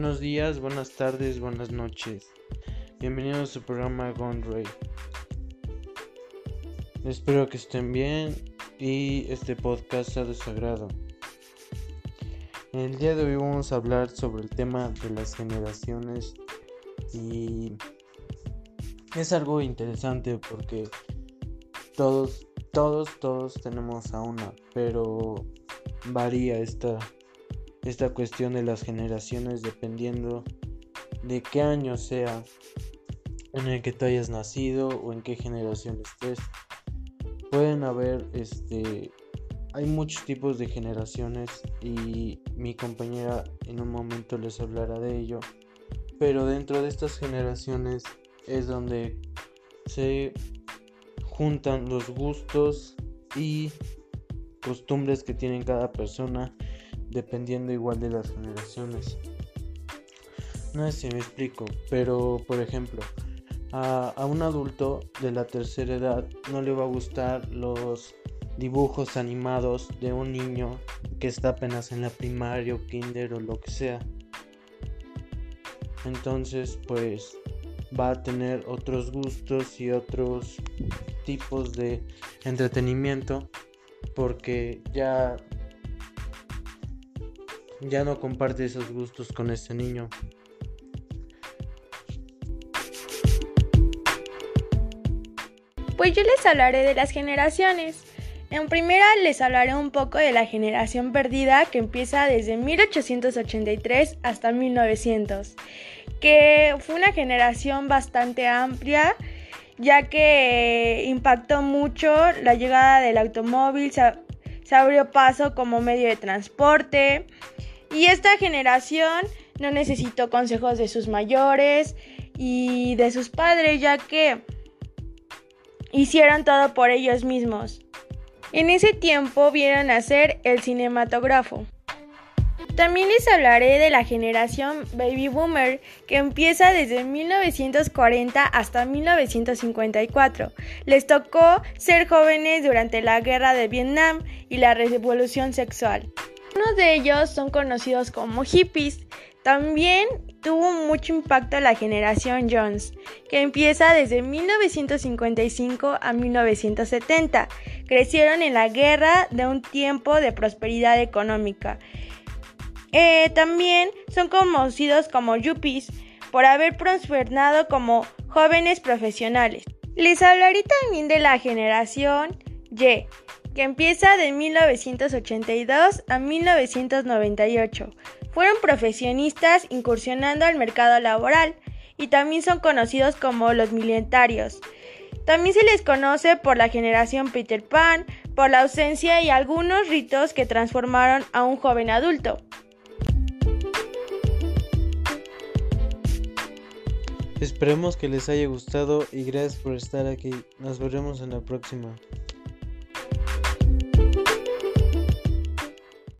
Buenos días, buenas tardes, buenas noches. Bienvenidos a su programa Gone Ray. Espero que estén bien y este podcast sea de su agrado. El día de hoy vamos a hablar sobre el tema de las generaciones y es algo interesante porque todos, todos, todos tenemos a una, pero varía esta esta cuestión de las generaciones dependiendo de qué año sea en el que tú hayas nacido o en qué generación estés. Pueden haber, este, hay muchos tipos de generaciones y mi compañera en un momento les hablará de ello. Pero dentro de estas generaciones es donde se juntan los gustos y costumbres que tienen cada persona dependiendo igual de las generaciones. No sé si me explico, pero por ejemplo, a, a, un adulto de la tercera edad no le va a gustar los dibujos animados de un niño que está apenas en la primaria o kinder o lo que sea. Entonces, pues va a tener otros gustos y otros tipos de entretenimiento porque ya ya no comparte esos gustos con este niño. Pues yo les hablaré de las generaciones. En primera les hablaré un poco de la generación perdida que empieza desde 1883 hasta 1900, que fue una generación bastante amplia ya que impactó mucho la llegada del automóvil, se abrió paso como medio de transporte y esta generación no necesitó consejos de sus mayores y de sus padres ya que hicieron todo por ellos mismos. En ese tiempo vieron nacer el cinematógrafo. También les hablaré de la generación Baby Boomer, que empieza desde 1940 hasta 1954. Les tocó ser jóvenes durante la guerra de Vietnam y la revolución sexual. Unos de ellos son conocidos como hippies. También tuvo mucho impacto la generación Jones, que empieza desde 1955 a 1970. Crecieron en la guerra de un tiempo de prosperidad económica eh, también son conocidos como yuppies por haber prosperado como jóvenes profesionales. Les hablaré también de la generación Y, que empieza de 1982 a 1998. Fueron profesionistas incursionando al mercado laboral y también son conocidos como los militarios. También se les conoce por la generación Peter Pan, por la ausencia y algunos ritos que transformaron a un joven adulto. Esperemos que les haya gustado y gracias por estar aquí. Nos veremos en la próxima.